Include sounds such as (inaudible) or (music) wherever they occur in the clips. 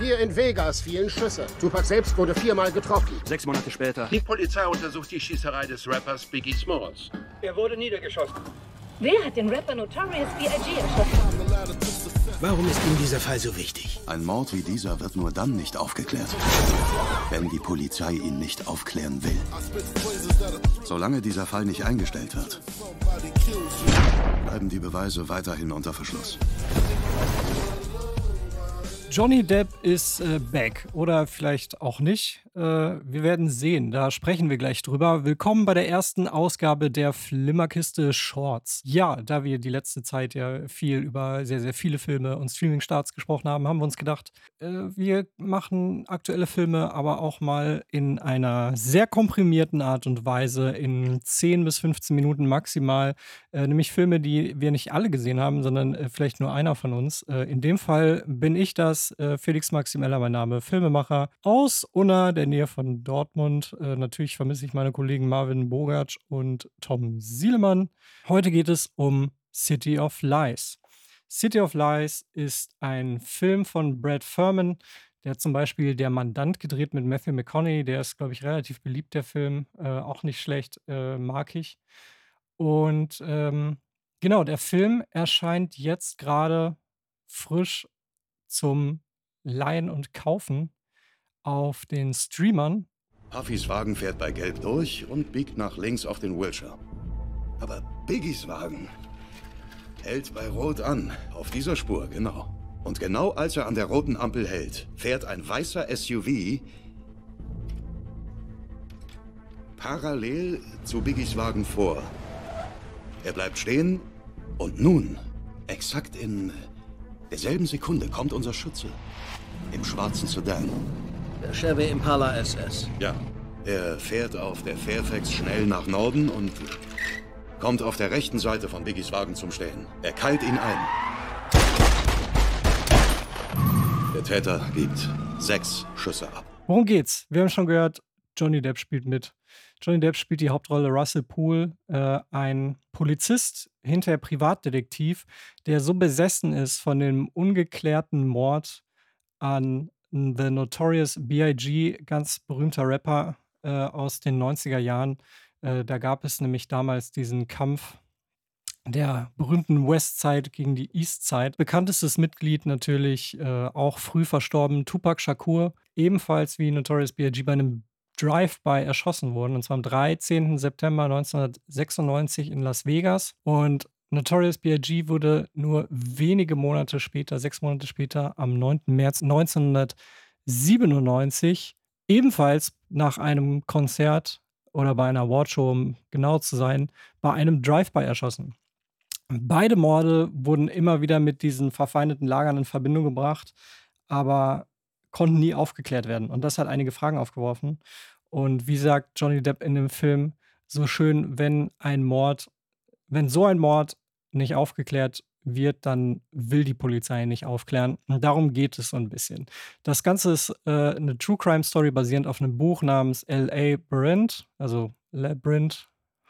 Hier in Vegas fielen Schüsse. Tupac selbst wurde viermal getroffen. Sechs Monate später. Die Polizei untersucht die Schießerei des Rappers Biggie Smalls. Er wurde niedergeschossen. Wer hat den Rapper Notorious B.I.G. erschossen? Warum ist Ihnen dieser Fall so wichtig? Ein Mord wie dieser wird nur dann nicht aufgeklärt, wenn die Polizei ihn nicht aufklären will. Solange dieser Fall nicht eingestellt wird, bleiben die Beweise weiterhin unter Verschluss. Johnny Depp ist äh, back oder vielleicht auch nicht. Äh, wir werden sehen, da sprechen wir gleich drüber. Willkommen bei der ersten Ausgabe der Flimmerkiste Shorts. Ja, da wir die letzte Zeit ja viel über sehr, sehr viele Filme und Streaming-Starts gesprochen haben, haben wir uns gedacht, äh, wir machen aktuelle Filme, aber auch mal in einer sehr komprimierten Art und Weise, in 10 bis 15 Minuten maximal. Äh, nämlich Filme, die wir nicht alle gesehen haben, sondern äh, vielleicht nur einer von uns. Äh, in dem Fall bin ich das, äh, Felix Maximeller, mein Name, Filmemacher aus Unna, der Nähe von Dortmund. Äh, natürlich vermisse ich meine Kollegen Marvin Bogatsch und Tom Sielemann. Heute geht es um City of Lies. City of Lies ist ein Film von Brad Furman. Der zum Beispiel Der Mandant gedreht mit Matthew McConaughey. Der ist, glaube ich, relativ beliebt, der Film. Äh, auch nicht schlecht, äh, mag ich. Und ähm, genau, der Film erscheint jetzt gerade frisch zum Leihen und Kaufen auf den Streamern. Puffys Wagen fährt bei Gelb durch und biegt nach links auf den Wilshire. Aber Biggies Wagen hält bei Rot an, auf dieser Spur, genau. Und genau als er an der roten Ampel hält, fährt ein weißer SUV parallel zu Biggies Wagen vor. Er bleibt stehen und nun, exakt in derselben Sekunde, kommt unser Schütze im schwarzen Sedan. Der Chevy Impala SS. Ja, er fährt auf der Fairfax schnell nach Norden und kommt auf der rechten Seite von Biggies Wagen zum Stehen. Er keilt ihn ein. Der Täter gibt sechs Schüsse ab. Worum geht's? Wir haben schon gehört, Johnny Depp spielt mit. Johnny Depp spielt die Hauptrolle Russell Poole, äh, ein Polizist, hinterher Privatdetektiv, der so besessen ist von dem ungeklärten Mord an The Notorious B.I.G., ganz berühmter Rapper äh, aus den 90er Jahren. Äh, da gab es nämlich damals diesen Kampf der berühmten Westside gegen die Eastside. Bekanntestes Mitglied natürlich äh, auch früh verstorben, Tupac Shakur, ebenfalls wie Notorious B.I.G. bei einem Drive-by erschossen worden, und zwar am 13. September 1996 in Las Vegas. Und Notorious B.I.G. wurde nur wenige Monate später, sechs Monate später, am 9. März 1997, ebenfalls nach einem Konzert oder bei einer Awardshow, um genau zu sein, bei einem Drive-by erschossen. Beide Morde wurden immer wieder mit diesen verfeindeten Lagern in Verbindung gebracht, aber konnten nie aufgeklärt werden. Und das hat einige Fragen aufgeworfen. Und wie sagt Johnny Depp in dem Film so schön, wenn ein Mord, wenn so ein Mord nicht aufgeklärt wird, dann will die Polizei nicht aufklären. Und darum geht es so ein bisschen. Das Ganze ist äh, eine True Crime Story basierend auf einem Buch namens L.A. Labyrinth, also Labyrinth,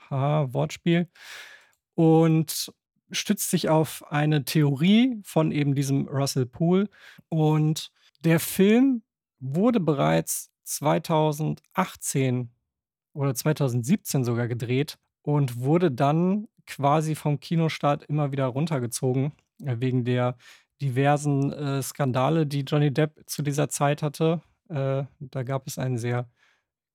haha, Wortspiel. Und stützt sich auf eine Theorie von eben diesem Russell Poole. Und der Film wurde bereits 2018 oder 2017 sogar gedreht und wurde dann quasi vom Kinostart immer wieder runtergezogen, äh, wegen der diversen äh, Skandale, die Johnny Depp zu dieser Zeit hatte. Äh, da gab es einen sehr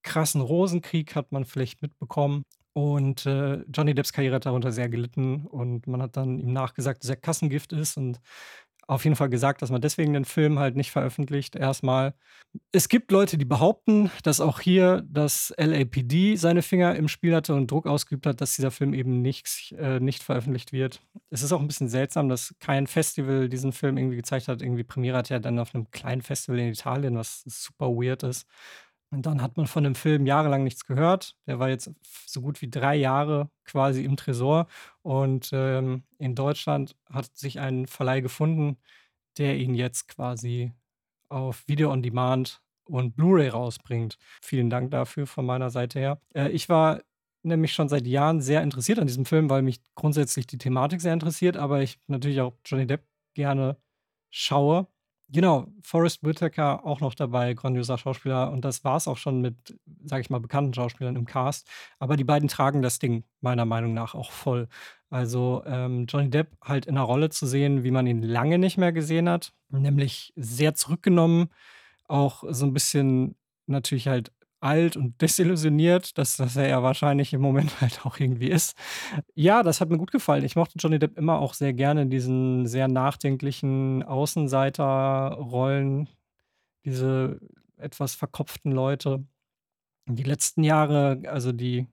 krassen Rosenkrieg, hat man vielleicht mitbekommen. Und äh, Johnny Depps Karriere hat darunter sehr gelitten und man hat dann ihm nachgesagt, dass er Kassengift ist und auf jeden Fall gesagt, dass man deswegen den Film halt nicht veröffentlicht. Erstmal. Es gibt Leute, die behaupten, dass auch hier das LAPD seine Finger im Spiel hatte und Druck ausgeübt hat, dass dieser Film eben nicht, äh, nicht veröffentlicht wird. Es ist auch ein bisschen seltsam, dass kein Festival diesen Film irgendwie gezeigt hat. Irgendwie Premiere hat er dann auf einem kleinen Festival in Italien, was super weird ist. Und dann hat man von dem Film jahrelang nichts gehört. Der war jetzt so gut wie drei Jahre quasi im Tresor. Und ähm, in Deutschland hat sich ein Verleih gefunden, der ihn jetzt quasi auf Video on Demand und Blu-ray rausbringt. Vielen Dank dafür von meiner Seite her. Äh, ich war nämlich schon seit Jahren sehr interessiert an diesem Film, weil mich grundsätzlich die Thematik sehr interessiert, aber ich natürlich auch Johnny Depp gerne schaue. Genau, Forrest Whitaker auch noch dabei, grandioser Schauspieler. Und das war es auch schon mit, sage ich mal, bekannten Schauspielern im Cast. Aber die beiden tragen das Ding meiner Meinung nach auch voll. Also ähm, Johnny Depp halt in einer Rolle zu sehen, wie man ihn lange nicht mehr gesehen hat, nämlich sehr zurückgenommen, auch so ein bisschen natürlich halt alt und desillusioniert, dass, dass er ja wahrscheinlich im Moment (laughs) halt auch irgendwie ist. Ja, das hat mir gut gefallen. Ich mochte Johnny Depp immer auch sehr gerne in diesen sehr nachdenklichen Außenseiterrollen, diese etwas verkopften Leute. Die letzten Jahre, also die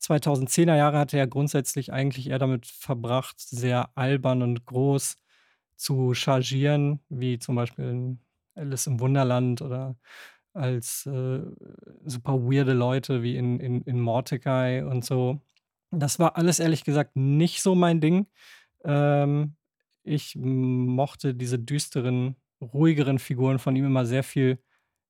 2010er Jahre, hatte er grundsätzlich eigentlich eher damit verbracht, sehr albern und groß zu chargieren, wie zum Beispiel in Alice im Wunderland oder als äh, super weirde Leute wie in, in, in Mordecai und so. Das war alles ehrlich gesagt nicht so mein Ding. Ähm, ich mochte diese düsteren, ruhigeren Figuren von ihm immer sehr viel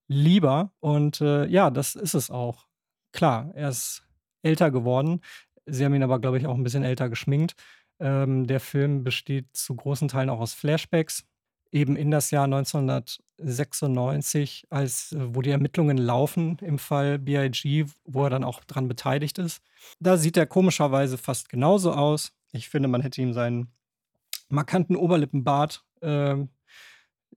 lieber. Und äh, ja, das ist es auch. Klar, er ist älter geworden. Sie haben ihn aber, glaube ich, auch ein bisschen älter geschminkt. Ähm, der Film besteht zu großen Teilen auch aus Flashbacks eben in das Jahr 1996, als äh, wo die Ermittlungen laufen im Fall BIG, wo er dann auch dran beteiligt ist. Da sieht er komischerweise fast genauso aus. Ich finde, man hätte ihm seinen markanten Oberlippenbart äh,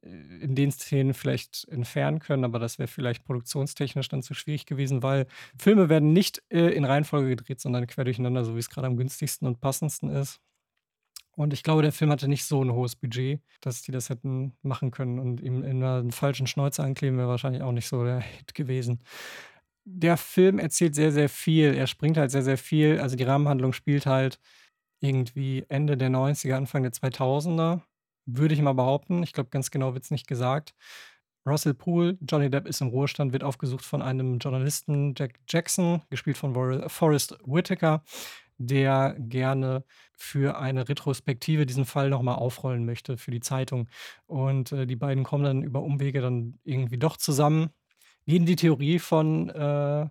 in den Szenen vielleicht entfernen können, aber das wäre vielleicht produktionstechnisch dann zu schwierig gewesen, weil Filme werden nicht äh, in Reihenfolge gedreht, sondern quer durcheinander, so wie es gerade am günstigsten und passendsten ist. Und ich glaube, der Film hatte nicht so ein hohes Budget, dass die das hätten machen können. Und ihm in einer falschen Schnäuze ankleben wäre wahrscheinlich auch nicht so der Hit gewesen. Der Film erzählt sehr, sehr viel. Er springt halt sehr, sehr viel. Also die Rahmenhandlung spielt halt irgendwie Ende der 90er, Anfang der 2000er, würde ich mal behaupten. Ich glaube, ganz genau wird es nicht gesagt. Russell Poole, Johnny Depp ist im Ruhestand, wird aufgesucht von einem Journalisten, Jack Jackson, gespielt von Forrest Whitaker der gerne für eine Retrospektive diesen Fall nochmal aufrollen möchte für die Zeitung. Und äh, die beiden kommen dann über Umwege dann irgendwie doch zusammen, gehen die Theorie von äh,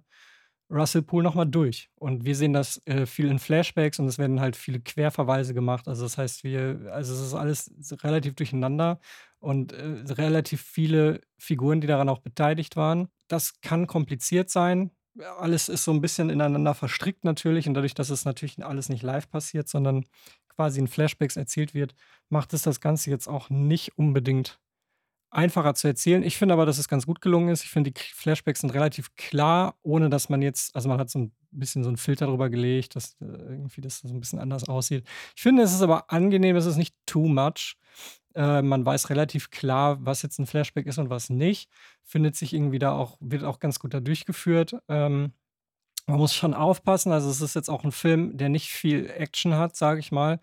Russell Poole nochmal durch. Und wir sehen das äh, viel in Flashbacks und es werden halt viele Querverweise gemacht. Also das heißt, wir, also es ist alles relativ durcheinander und äh, relativ viele Figuren, die daran auch beteiligt waren. Das kann kompliziert sein alles ist so ein bisschen ineinander verstrickt natürlich und dadurch, dass es natürlich alles nicht live passiert, sondern quasi in Flashbacks erzählt wird, macht es das Ganze jetzt auch nicht unbedingt einfacher zu erzählen. Ich finde aber, dass es ganz gut gelungen ist. Ich finde, die Flashbacks sind relativ klar, ohne dass man jetzt, also man hat so ein bisschen so einen Filter drüber gelegt, dass äh, irgendwie das so ein bisschen anders aussieht. Ich finde, es ist aber angenehm, es ist nicht too much. Äh, man weiß relativ klar, was jetzt ein Flashback ist und was nicht. Findet sich irgendwie da auch, wird auch ganz gut da durchgeführt. Ähm, man muss schon aufpassen. Also, es ist jetzt auch ein Film, der nicht viel Action hat, sage ich mal,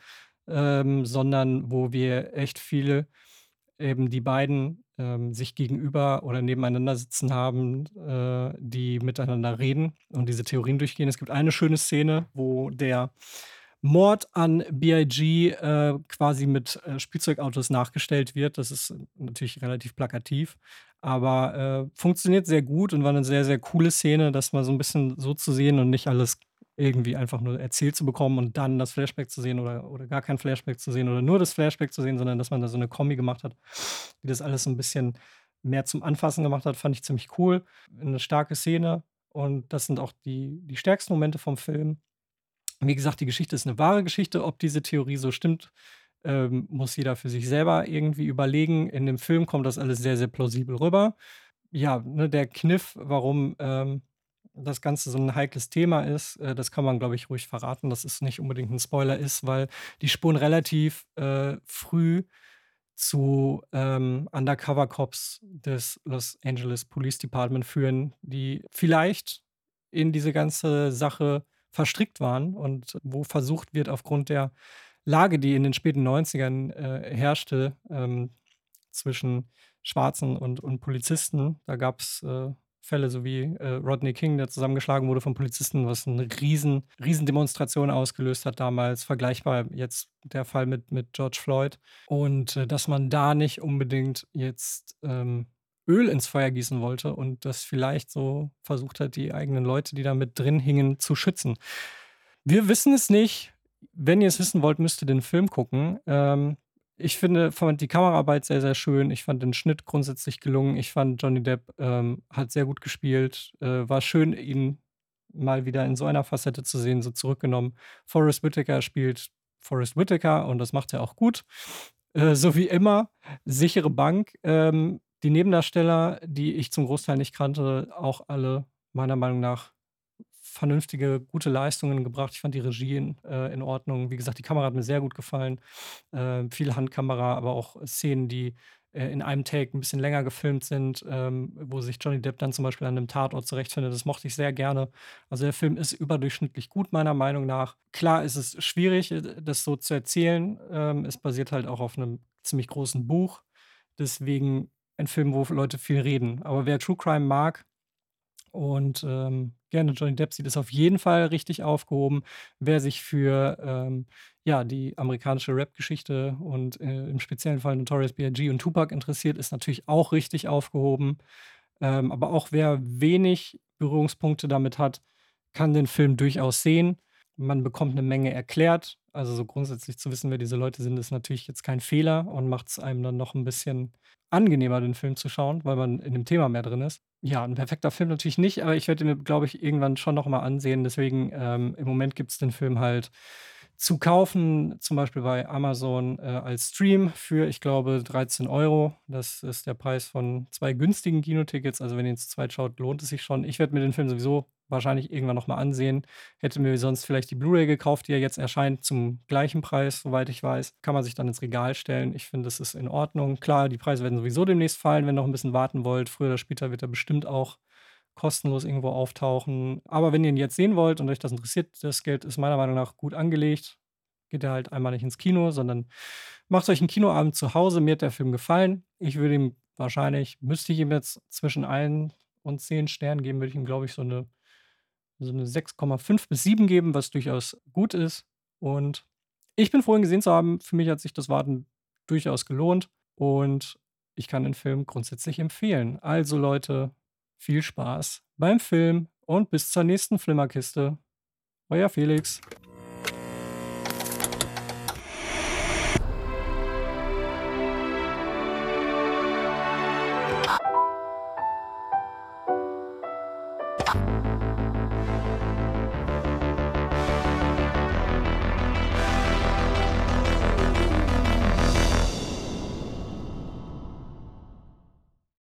ähm, sondern wo wir echt viele eben die beiden ähm, sich gegenüber oder nebeneinander sitzen haben, äh, die miteinander reden und diese Theorien durchgehen. Es gibt eine schöne Szene, wo der Mord an BIG äh, quasi mit äh, Spielzeugautos nachgestellt wird. Das ist natürlich relativ plakativ, aber äh, funktioniert sehr gut und war eine sehr, sehr coole Szene, das mal so ein bisschen so zu sehen und nicht alles irgendwie einfach nur erzählt zu bekommen und dann das Flashback zu sehen oder, oder gar kein Flashback zu sehen oder nur das Flashback zu sehen, sondern dass man da so eine Kombi gemacht hat, die das alles so ein bisschen mehr zum Anfassen gemacht hat, fand ich ziemlich cool. Eine starke Szene und das sind auch die, die stärksten Momente vom Film. Wie gesagt, die Geschichte ist eine wahre Geschichte. Ob diese Theorie so stimmt, ähm, muss jeder für sich selber irgendwie überlegen. In dem Film kommt das alles sehr, sehr plausibel rüber. Ja, ne, der Kniff, warum ähm, das Ganze so ein heikles Thema ist, äh, das kann man, glaube ich, ruhig verraten, dass es nicht unbedingt ein Spoiler ist, weil die Spuren relativ äh, früh zu ähm, Undercover-Cops des Los Angeles Police Department führen, die vielleicht in diese ganze Sache verstrickt waren und wo versucht wird, aufgrund der Lage, die in den späten 90ern äh, herrschte, ähm, zwischen Schwarzen und, und Polizisten, da gab es äh, Fälle, so wie äh, Rodney King, der zusammengeschlagen wurde von Polizisten, was eine riesen, riesen Demonstration ausgelöst hat damals, vergleichbar jetzt der Fall mit, mit George Floyd. Und äh, dass man da nicht unbedingt jetzt ähm, Öl ins Feuer gießen wollte und das vielleicht so versucht hat, die eigenen Leute, die da mit drin hingen, zu schützen. Wir wissen es nicht. Wenn ihr es wissen wollt, müsst ihr den Film gucken. Ähm, Ich finde, fand die Kameraarbeit sehr, sehr schön. Ich fand den Schnitt grundsätzlich gelungen. Ich fand, Johnny Depp ähm, hat sehr gut gespielt. Äh, war schön, ihn mal wieder in so einer Facette zu sehen, so zurückgenommen. Forrest Whitaker spielt Forrest Whitaker und das macht er auch gut. Äh, so wie immer. Sichere Bank. Ähm, die Nebendarsteller, die ich zum Großteil nicht kannte, auch alle meiner Meinung nach vernünftige, gute Leistungen gebracht. Ich fand die Regie in, äh, in Ordnung. Wie gesagt, die Kamera hat mir sehr gut gefallen. Äh, viel Handkamera, aber auch Szenen, die äh, in einem Take ein bisschen länger gefilmt sind, ähm, wo sich Johnny Depp dann zum Beispiel an einem Tatort zurechtfindet. Das mochte ich sehr gerne. Also der Film ist überdurchschnittlich gut, meiner Meinung nach. Klar ist es schwierig, äh, das so zu erzählen. Ähm, es basiert halt auch auf einem ziemlich großen Buch. Deswegen ein Film, wo Leute viel reden. Aber wer True Crime mag, und ähm, gerne Johnny Depp sieht ist auf jeden Fall richtig aufgehoben. Wer sich für ähm, ja, die amerikanische Rap-Geschichte und äh, im speziellen Fall Notorious B.I.G. und Tupac interessiert, ist natürlich auch richtig aufgehoben. Ähm, aber auch wer wenig Berührungspunkte damit hat, kann den Film durchaus sehen. Man bekommt eine Menge erklärt. Also so grundsätzlich zu wissen, wer diese Leute sind, ist natürlich jetzt kein Fehler und macht es einem dann noch ein bisschen angenehmer, den Film zu schauen, weil man in dem Thema mehr drin ist. Ja, ein perfekter Film natürlich nicht, aber ich werde mir, glaube ich, irgendwann schon noch mal ansehen. Deswegen, ähm, im Moment gibt es den Film halt zu kaufen, zum Beispiel bei Amazon äh, als Stream für, ich glaube, 13 Euro. Das ist der Preis von zwei günstigen Kinotickets. Also wenn ihr zu zweit schaut, lohnt es sich schon. Ich werde mir den Film sowieso wahrscheinlich irgendwann noch mal ansehen. Hätte mir sonst vielleicht die Blu-ray gekauft, die ja jetzt erscheint, zum gleichen Preis, soweit ich weiß. Kann man sich dann ins Regal stellen. Ich finde, das ist in Ordnung. Klar, die Preise werden sowieso demnächst fallen, wenn ihr noch ein bisschen warten wollt. Früher oder später wird er bestimmt auch kostenlos irgendwo auftauchen. Aber wenn ihr ihn jetzt sehen wollt und euch das interessiert, das Geld ist meiner Meinung nach gut angelegt. Geht er halt einmal nicht ins Kino, sondern macht euch einen Kinoabend zu Hause. Mir hat der Film gefallen. Ich würde ihm wahrscheinlich, müsste ich ihm jetzt zwischen 1 und 10 Sternen geben, würde ich ihm, glaube ich, so eine so eine 6,5 bis 7 geben, was durchaus gut ist. Und ich bin froh, ihn gesehen zu haben. Für mich hat sich das Warten durchaus gelohnt und ich kann den Film grundsätzlich empfehlen. Also Leute, viel Spaß beim Film und bis zur nächsten Flimmerkiste. Euer Felix.